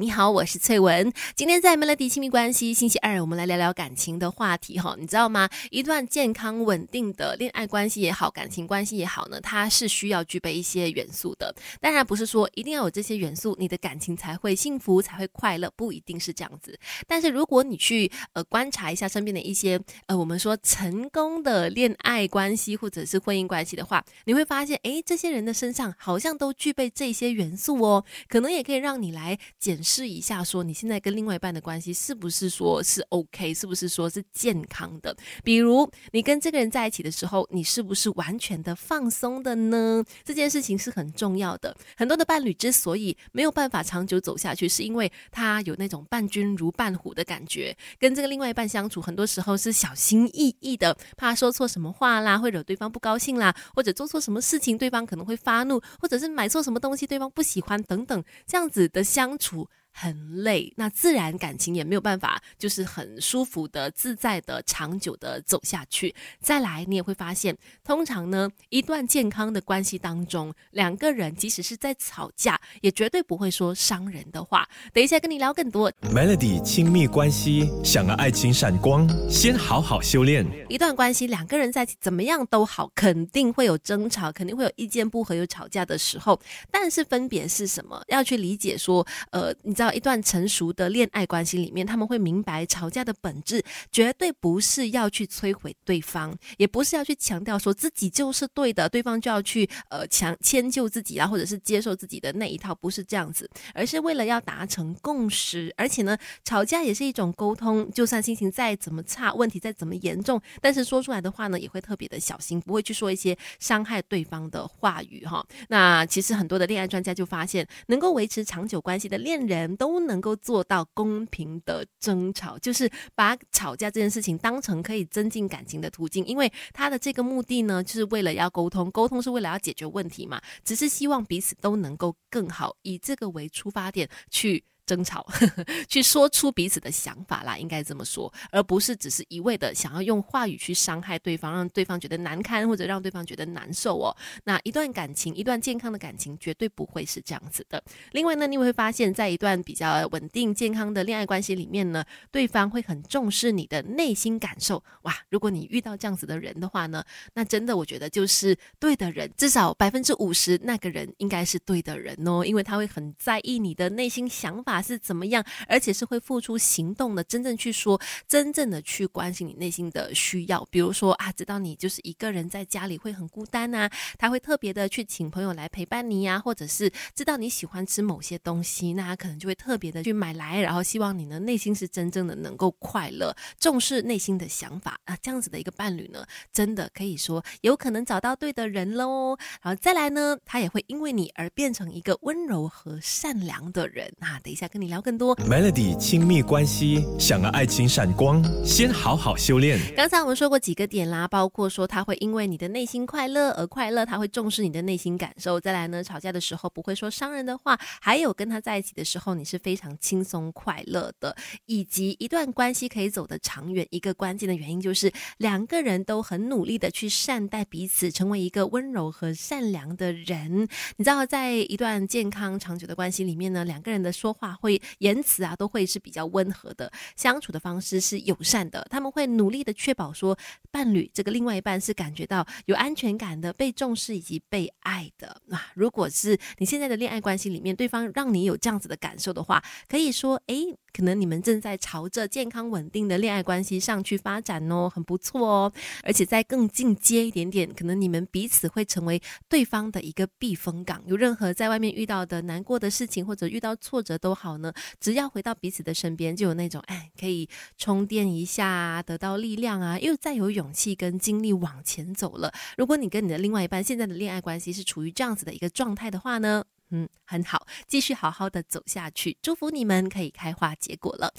你好，我是翠文。今天在 Melody 亲密关系星期二，我们来聊聊感情的话题哈。你知道吗？一段健康稳定的恋爱关系也好，感情关系也好呢，它是需要具备一些元素的。当然不是说一定要有这些元素，你的感情才会幸福，才会快乐，不一定是这样子。但是如果你去呃观察一下身边的一些呃我们说成功的恋爱关系或者是婚姻关系的话，你会发现，诶，这些人的身上好像都具备这些元素哦，可能也可以让你来检。试一下，说你现在跟另外一半的关系是不是说是 OK，是不是说是健康的？比如你跟这个人在一起的时候，你是不是完全的放松的呢？这件事情是很重要的。很多的伴侣之所以没有办法长久走下去，是因为他有那种伴君如伴虎的感觉，跟这个另外一半相处，很多时候是小心翼翼的，怕说错什么话啦，会惹对方不高兴啦，或者做错什么事情，对方可能会发怒，或者是买错什么东西，对方不喜欢等等，这样子的相处。很累，那自然感情也没有办法，就是很舒服的、自在的、长久的走下去。再来，你也会发现，通常呢，一段健康的关系当中，两个人即使是在吵架，也绝对不会说伤人的话。等一下跟你聊更多。Melody 亲密关系，想要爱情闪光，先好好修炼。一段关系，两个人在一起怎么样都好，肯定会有争吵，肯定会有意见不合、有吵架的时候。但是分别是什么？要去理解说，呃，你知道。一段成熟的恋爱关系里面，他们会明白吵架的本质绝对不是要去摧毁对方，也不是要去强调说自己就是对的，对方就要去呃强迁就自己啊，或者是接受自己的那一套，不是这样子，而是为了要达成共识。而且呢，吵架也是一种沟通，就算心情再怎么差，问题再怎么严重，但是说出来的话呢，也会特别的小心，不会去说一些伤害对方的话语哈。那其实很多的恋爱专家就发现，能够维持长久关系的恋人。都能够做到公平的争吵，就是把吵架这件事情当成可以增进感情的途径，因为他的这个目的呢，就是为了要沟通，沟通是为了要解决问题嘛，只是希望彼此都能够更好，以这个为出发点去。争吵，去说出彼此的想法啦，应该这么说，而不是只是一味的想要用话语去伤害对方，让对方觉得难堪或者让对方觉得难受哦。那一段感情，一段健康的感情，绝对不会是这样子的。另外呢，你会发现在一段比较稳定健康的恋爱关系里面呢，对方会很重视你的内心感受。哇，如果你遇到这样子的人的话呢，那真的我觉得就是对的人，至少百分之五十那个人应该是对的人哦，因为他会很在意你的内心想法。是怎么样，而且是会付出行动的，真正去说，真正的去关心你内心的需要。比如说啊，知道你就是一个人在家里会很孤单呐，他会特别的去请朋友来陪伴你呀，或者是知道你喜欢吃某些东西，那他可能就会特别的去买来，然后希望你呢内心是真正的能够快乐，重视内心的想法啊，这样子的一个伴侣呢，真的可以说有可能找到对的人喽。然后再来呢，他也会因为你而变成一个温柔和善良的人啊。等一下。跟你聊更多 Melody 亲密关系，想要爱情闪光，先好好修炼。刚才我们说过几个点啦，包括说他会因为你的内心快乐而快乐，他会重视你的内心感受。再来呢，吵架的时候不会说伤人的话，还有跟他在一起的时候你是非常轻松快乐的，以及一段关系可以走得长远，一个关键的原因就是两个人都很努力的去善待彼此，成为一个温柔和善良的人。你知道，在一段健康长久的关系里面呢，两个人的说话。会言辞啊，都会是比较温和的，相处的方式是友善的。他们会努力的确保说，伴侣这个另外一半是感觉到有安全感的、被重视以及被爱的。那如果是你现在的恋爱关系里面，对方让你有这样子的感受的话，可以说，哎。可能你们正在朝着健康稳定的恋爱关系上去发展哦，很不错哦。而且在更进阶一点点，可能你们彼此会成为对方的一个避风港。有任何在外面遇到的难过的事情，或者遇到挫折都好呢，只要回到彼此的身边，就有那种哎，可以充电一下，得到力量啊，又再有勇气跟精力往前走了。如果你跟你的另外一半现在的恋爱关系是处于这样子的一个状态的话呢？嗯，很好，继续好好的走下去，祝福你们可以开花结果了。